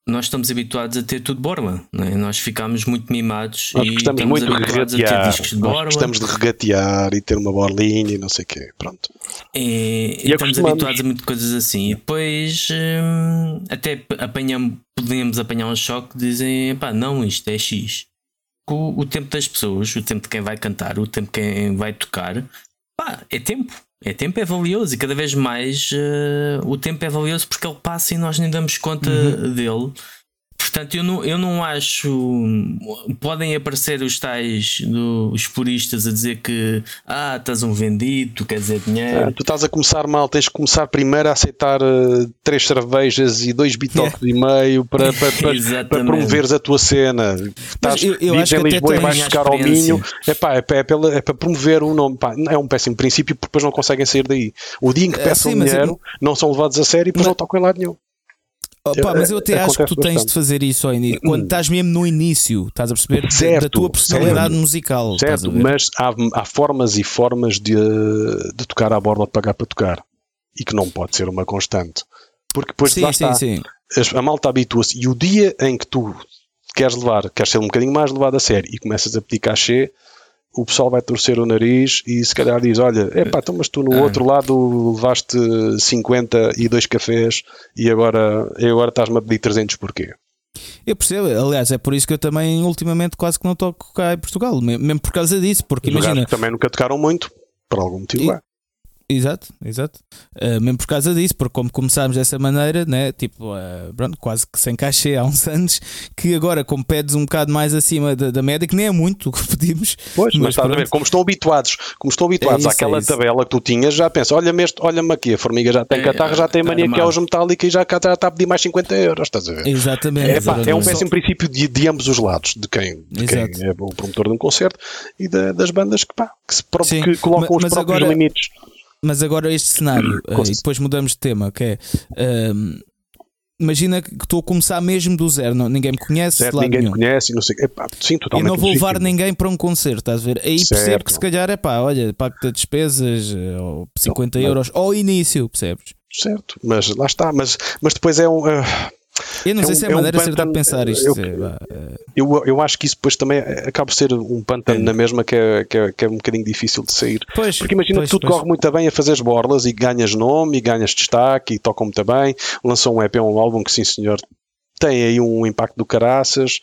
nós estamos habituados a ter tudo borla, é? nós ficamos muito mimados nós e estamos muito habituados de a ter discos de borla. Gostamos de regatear e ter uma borlinha e não sei o quê, pronto. E, e, e estamos habituados a muitas coisas assim. E depois hum, até apanhamos, podemos apanhar um choque de dizem, pá, não, isto é X. O, o tempo das pessoas, o tempo de quem vai cantar, o tempo de quem vai tocar, pá, é tempo. É tempo é valioso e cada vez mais uh, o tempo é valioso porque ele passa e nós nem damos conta uhum. dele. Portanto, eu não, eu não acho. Podem aparecer os tais dos puristas a dizer que ah, estás um vendido, tu queres dizer dinheiro. Ah, tu estás a começar mal, tens que começar primeiro a aceitar uh, três cervejas e dois bitoques e meio para, para, para, para, promoveres a tua cena. Estás eu, eu acho em Lisboa e vais ficar ao Minho. Epá, é, é, pela, é para promover o nome. Pá, é um péssimo princípio porque depois não conseguem sair daí. O dia em que é, peçam dinheiro, eu... não são levados a sério e depois mas... não tocam em lado nenhum. Opa, mas eu até acho que tu tens de fazer isso ao início. Quando estás mesmo no início, estás a perceber certo, da tua personalidade certo, musical. Certo, mas há, há, formas e formas de, de tocar à borda de pagar para tocar. E que não pode ser uma constante. Porque depois sim, lá sim, está, sim. a malta habitua-se. E o dia em que tu queres levar, queres ser um bocadinho mais levado a sério e começas a pedir cachê, o pessoal vai torcer o nariz e se calhar diz: Olha, é pá, então, mas tu no ah. outro lado levaste 50 e dois cafés e agora, e agora estás-me a pedir 300 porquê? Eu percebo, aliás, é por isso que eu também ultimamente quase que não toco cá em Portugal, mesmo por causa disso, porque imagina. Também nunca tocaram muito, por algum motivo. E, Exato, exato. Uh, mesmo por causa disso, porque como começámos dessa maneira, né, tipo, uh, pronto, quase que sem cachê há uns anos, que agora, como pedes um bocado mais acima da, da média, que nem é muito o que pedimos. Pois, mas, mas estás a ver, como estão habituados, como estão habituados é isso, àquela é tabela que tu tinhas, já pensa, olha-me olha aqui, a formiga já tem é, catarro, já tem mania que é os metálica e já, já está a pedir mais 50 euros, estás a ver? Exatamente. É, pá, é um péssimo princípio de, de, ambos os lados, de quem, de quem é o promotor de um concerto e da, das bandas que, pá, que, se, que colocam mas, os próprios agora... limites. Mas agora este cenário, uh, e depois mudamos de tema, que é. Uh, imagina que estou a começar mesmo do zero, não, ninguém me conhece, certo, ninguém me conhece, não sei, epá, sim, totalmente e não vou levar ninguém para um concerto, estás a ver? Aí certo. percebo que se calhar é pá, olha, pago-te despesas, eh, ou 50 não, euros, ao início, percebes? Certo, mas lá está, mas, mas depois é um. Uh, eu não é sei um, se é a é maneira um certa de pensar isto. Eu, eu, eu, acho que isso depois também acaba por ser um pântano é. na mesma que é, que, é, que é um bocadinho difícil de sair. Pois, Porque imagina pois, que tudo pois. corre muito bem a fazer as borlas e ganhas nome e ganhas destaque e tocam muito bem. Lançou um EP, um álbum que sim senhor tem aí um impacto do caraças,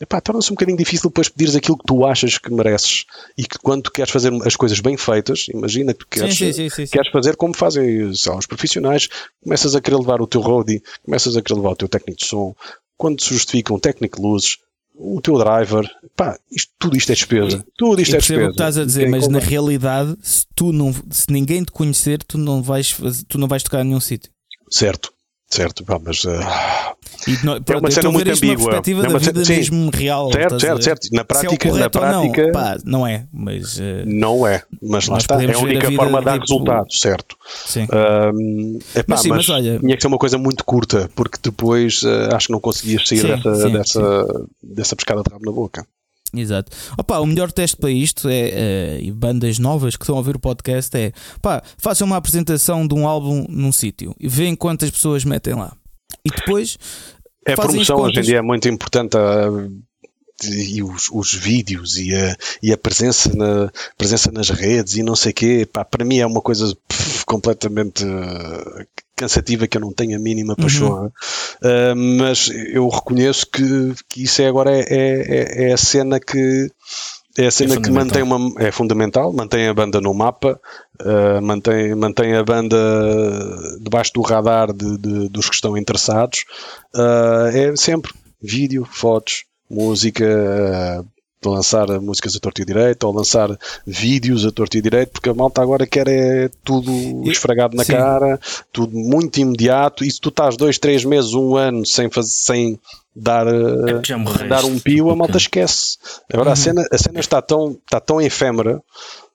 epá, torna-se um bocadinho difícil depois pedires aquilo que tu achas que mereces e que quando tu queres fazer as coisas bem feitas, imagina que tu queres, sim, sim, sim, queres fazer como fazem lá, os profissionais, começas a querer levar o teu roadie, começas a querer levar o teu técnico de som, quando se justifica um técnico de luzes, o teu driver, pá, isto, tudo isto é despesa. Tudo isto é despesa. o que estás a dizer, mas na realidade, se tu não, se ninguém te conhecer, tu não vais, tu não vais tocar em nenhum sítio. Certo, certo, pá, mas uh, não, pronto, é uma cena muito ambígua. É uma da vida sim, mesmo real. Certo, certo, certo. Na prática, é na prática não, pá, não é, mas uh, não é, mas lá está. É a única a forma de dar resultado, certo? Sim. Um, epá, mas, sim, mas, mas, olha, tinha que ser uma coisa muito curta, porque depois uh, acho que não conseguias sair sim, dessa, sim, dessa, dessa pescada de rabo na boca. Exato. Opa, o melhor teste para isto é, uh, bandas novas que estão a ouvir o podcast é pá, façam uma apresentação de um álbum num sítio e veem quantas pessoas metem lá. E depois. A promoção hoje em dia é muito importante. A, e os, os, vídeos e a, e a presença, na, presença nas redes e não sei o quê, pá, para mim é uma coisa pff, completamente uh, cansativa que eu não tenho a mínima paixão. Uhum. Uh, mas eu reconheço que, que isso é agora é, é, é a cena que é a cena é que mantém uma é fundamental, mantém a banda no mapa, uh, mantém, mantém a banda debaixo do radar de, de dos que estão interessados. Uh, é sempre vídeo, fotos, música, uh, lançar músicas a torto e direito ou lançar vídeos a torto e direito, porque a malta agora quer é tudo esfragado na Sim. cara, tudo muito imediato. E se tu estás dois, três meses, um ano sem, fazer, sem dar, é dar um pio, a malta esquece. Agora uhum. a, cena, a cena está tão, está tão efêmera.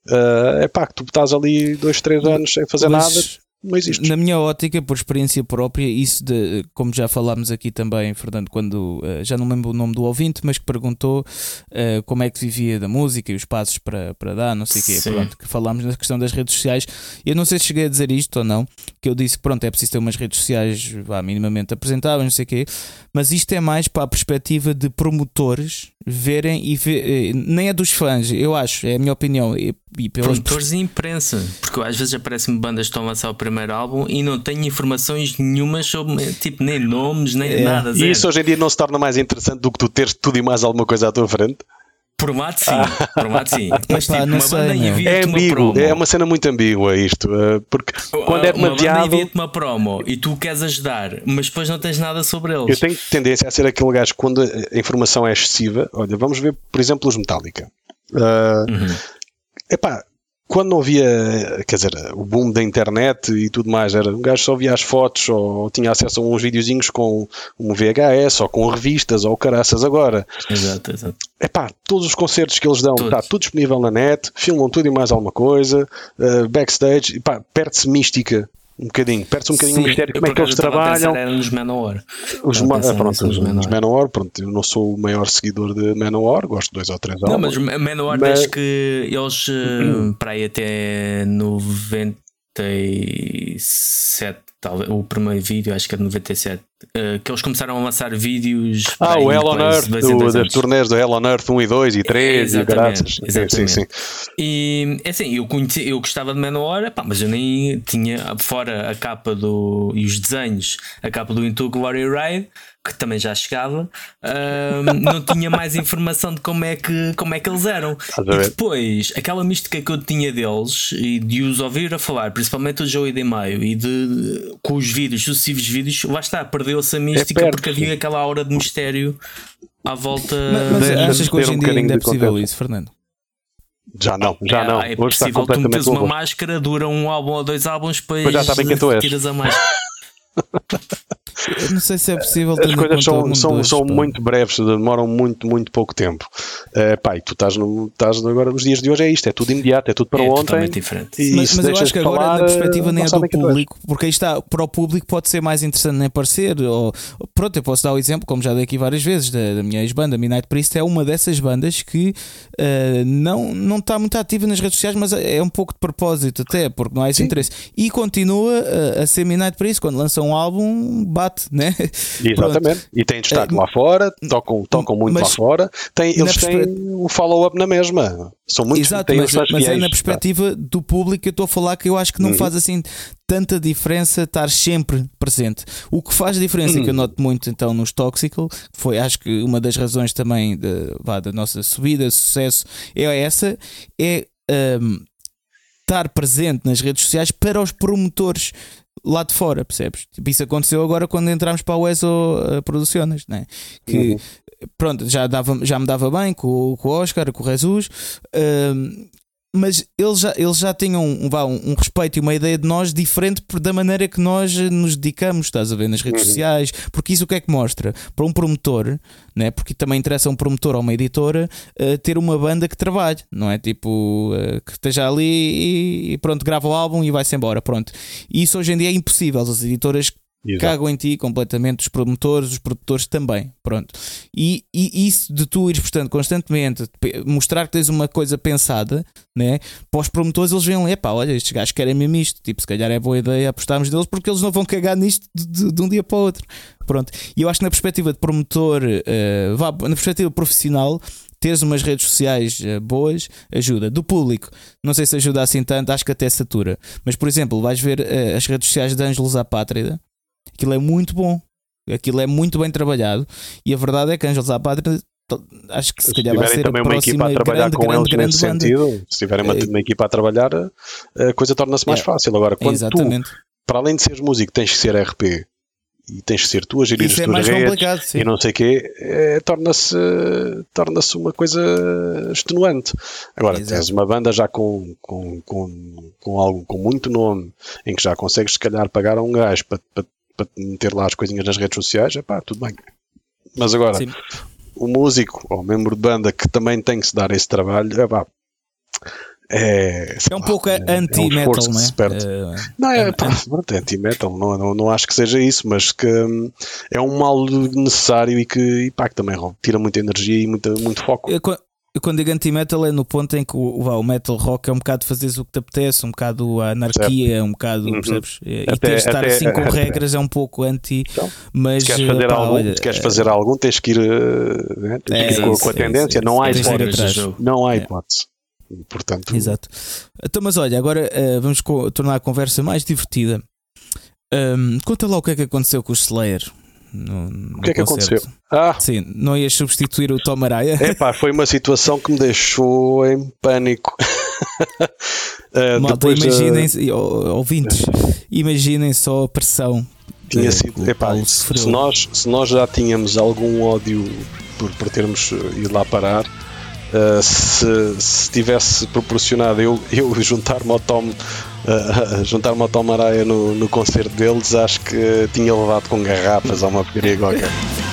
Uh, é pá, que tu estás ali dois, três anos sem fazer mas, nada. Não existe. Na minha ótica, por experiência própria, isso de, como já falámos aqui também, Fernando, quando uh, já não lembro o nome do ouvinte, mas que perguntou uh, como é que vivia da música e os passos para, para dar, não sei o quê. Pronto, que falámos na questão das redes sociais. Eu não sei se cheguei a dizer isto ou não, que eu disse que pronto, é preciso ter umas redes sociais vá, minimamente apresentáveis, não sei o quê, mas isto é mais para a perspectiva de promotores verem e ver, eh, nem é dos fãs, eu acho, é a minha opinião. E, e pelos Produtores e imprensa, porque às vezes aparecem-me bandas que estão a lançar o primeiro álbum e não tenho informações nenhumas sobre, tipo, nem nomes, nem é. nada. Zero. E isso hoje em dia não se torna mais interessante do que tu teres tudo e mais alguma coisa à tua frente? Formato sim, ah. sim. Mas Epá, tipo, uma sei, banda é ambíguo, uma é uma cena muito ambígua isto, eh, porque quando é demasiado. Uma banda uma promo e tu queres ajudar, mas depois não tens nada sobre eles. Eu tenho tendência a ser aquele gajo que quando a informação é excessiva, olha, vamos ver, por exemplo, os Metallica. Uh, uhum. Epá, quando não havia, quer dizer, o boom da internet e tudo mais, era um gajo só via as fotos ou tinha acesso a uns videozinhos com um VHS ou com revistas ou caraças agora. Exato, exato. Epá, todos os concertos que eles dão, está tudo disponível na net, filmam tudo e mais alguma coisa, uh, backstage, epá, perde-se mística um bocadinho, perde-se um bocadinho Sim, o mistério como é que eles trabalham. Nos Manowar. Os, ma pronto, os Manowar. Manowar, pronto, eu não sou o maior seguidor de Manowar, gosto de dois ou três Não, mas Manowar mas... desde que eles uh, para aí até 97 talvez, o primeiro vídeo, acho que é de 97, uh, que eles começaram a lançar vídeos. Ah, o Hell on Earth, do, das turnés do Hell on Earth 1 e 2 e 3 e graças. Exatamente. Sim, sim. E é assim, eu, conheci, eu gostava de Manowar, pá, mas eu nem tinha, fora a capa do. e os desenhos, a capa do Into Glory Ride que também já chegava, uh, não tinha mais informação de como é que, como é que eles eram. E depois, aquela mística que eu tinha deles e de os ouvir a falar, principalmente o Joey de Maio e de, com os vídeos, sucessivos vídeos, lá está, perdeu-se a mística é perto, porque havia aquela aura de mistério à volta. Mas, mas achas que hoje em dia ainda é possível isso, Fernando? Já não, já é, não. É Hoje possível tu metes uma máscara, dura um álbum ou dois álbuns, depois já sabem quem tu és. tiras a máscara. Eu não sei se é possível. As coisas são, são, são muito breves, demoram muito, muito pouco tempo. Uh, pá, e tu estás, no, estás agora, os dias de hoje é isto, é tudo imediato, é tudo para é ontem. Diferente. E mas, mas eu acho que agora falar, na perspectiva nem é do público, porque aí está, para o público pode ser mais interessante nem parecer. Ou, pronto, eu posso dar o exemplo, como já dei aqui várias vezes, da, da minha ex-banda, Midnight Priest, é uma dessas bandas que uh, não, não está muito ativa nas redes sociais, mas é um pouco de propósito até, porque não há esse Sim. interesse. E continua a, a ser Midnight Priest, quando lança um álbum, bate, né? Exatamente. E tem destaque é, lá fora, tocam, tocam muito lá fora. Tem, eles têm o follow-up na mesma. São muitos Exato, mas, mas é na perspectiva tá. do público que eu estou a falar que eu acho que não uhum. faz assim tanta diferença estar sempre presente. O que faz diferença, uhum. que eu noto muito então nos Toxical, foi acho que uma das razões também de, vá, da nossa subida, sucesso, é essa, é um, estar presente nas redes sociais para os promotores lá de fora, percebes? Tipo, isso aconteceu agora quando entramos para o ESO uh, Produções, né? que uhum. pronto, já, dava, já me dava bem com, com o Oscar, com o Jesus, uh, mas eles já, eles já tinham um, um, um, respeito e uma ideia de nós diferente da maneira que nós nos dedicamos, estás a ver, nas redes uhum. sociais, porque isso o que é que mostra? Para um promotor, né? porque também interessa a um promotor ou uma editora uh, ter uma banda que trabalhe, não é? Tipo, uh, que esteja ali e, e, pronto, grava o álbum e vai-se embora, pronto. E isso hoje em dia é impossível, as editoras Exato. cagam em ti completamente, os promotores, os produtores também. Pronto. E, e isso de tu ires, portanto, constantemente mostrar que tens uma coisa pensada, né? Para os promotores, eles veem, epá, olha, estes gajos querem mesmo isto. Tipo, se calhar é boa ideia apostarmos deles porque eles não vão cagar nisto de, de, de um dia para o outro. Pronto. E eu acho que na perspectiva de promotor, uh, vá, na perspectiva profissional, teres umas redes sociais uh, boas ajuda. Do público, não sei se ajuda assim tanto, acho que até satura. Mas, por exemplo, vais ver uh, as redes sociais de à Pátria Aquilo é muito bom. Aquilo é muito bem trabalhado. E a verdade é que Ângelos à Pátria acho que se, calhar vai ser também a uma equipa a trabalhar grande, com grande, eles grande nesse banda. sentido, se tiverem uma, é. uma, equipa a trabalhar, a coisa torna-se mais é. fácil. Agora, quando Exatamente. tu, para além de seres músico, tens que ser RP e tens que ser tu a gerir Isso as é tuas redes e não sei o quê, é, torna-se torna uma coisa extenuante. Agora, Exato. tens uma banda já com, com, com, com algo com muito nome, em que já consegues se calhar pagar a um gajo para, para para meter lá as coisinhas nas redes sociais, é pá, tudo bem. Mas agora, Sim. o músico ou membro de banda que também tem que se dar esse trabalho, é pá, é, é um pouco é, anti-metal, é um não é? Uh, não, é, é anti-metal, não, não, não acho que seja isso, mas que hum, é um mal necessário e que, e pá, que também tira muita energia e muita, muito foco. Eu, quando digo anti-metal é no ponto em que o, o, metal rock é um bocado fazeres o que te apetece, um bocado a anarquia, certo. um bocado, uhum. percebes? E até, teres de estar assim com regras é um pouco anti, então, mas. Se queres fazer, pá, algum, olha, queres fazer algum, tens que ir, né? tens é, que ir com, com, a tendência, não, há hipótese, não há hipótese. Portanto, Exato. Então, mas olha, agora uh, vamos tornar a conversa mais divertida. Um, conta lá o que é que aconteceu com o Slayer. No, no o que é que aconteceu? Ah, Sim, não ias substituir o Tom Araya? Epá, foi uma situação que me deixou em pânico. uh, Malta, imaginem, uh, ouvintes, imaginem só a pressão. Tinha sido, epá, se, nós, se nós já tínhamos algum ódio por, por termos ido lá parar, uh, se, se tivesse proporcionado eu, eu juntar-me ao Tom uh, juntar-me ao Tom Araya no, no concerto deles, acho que tinha levado com garrafas a uma porcaria.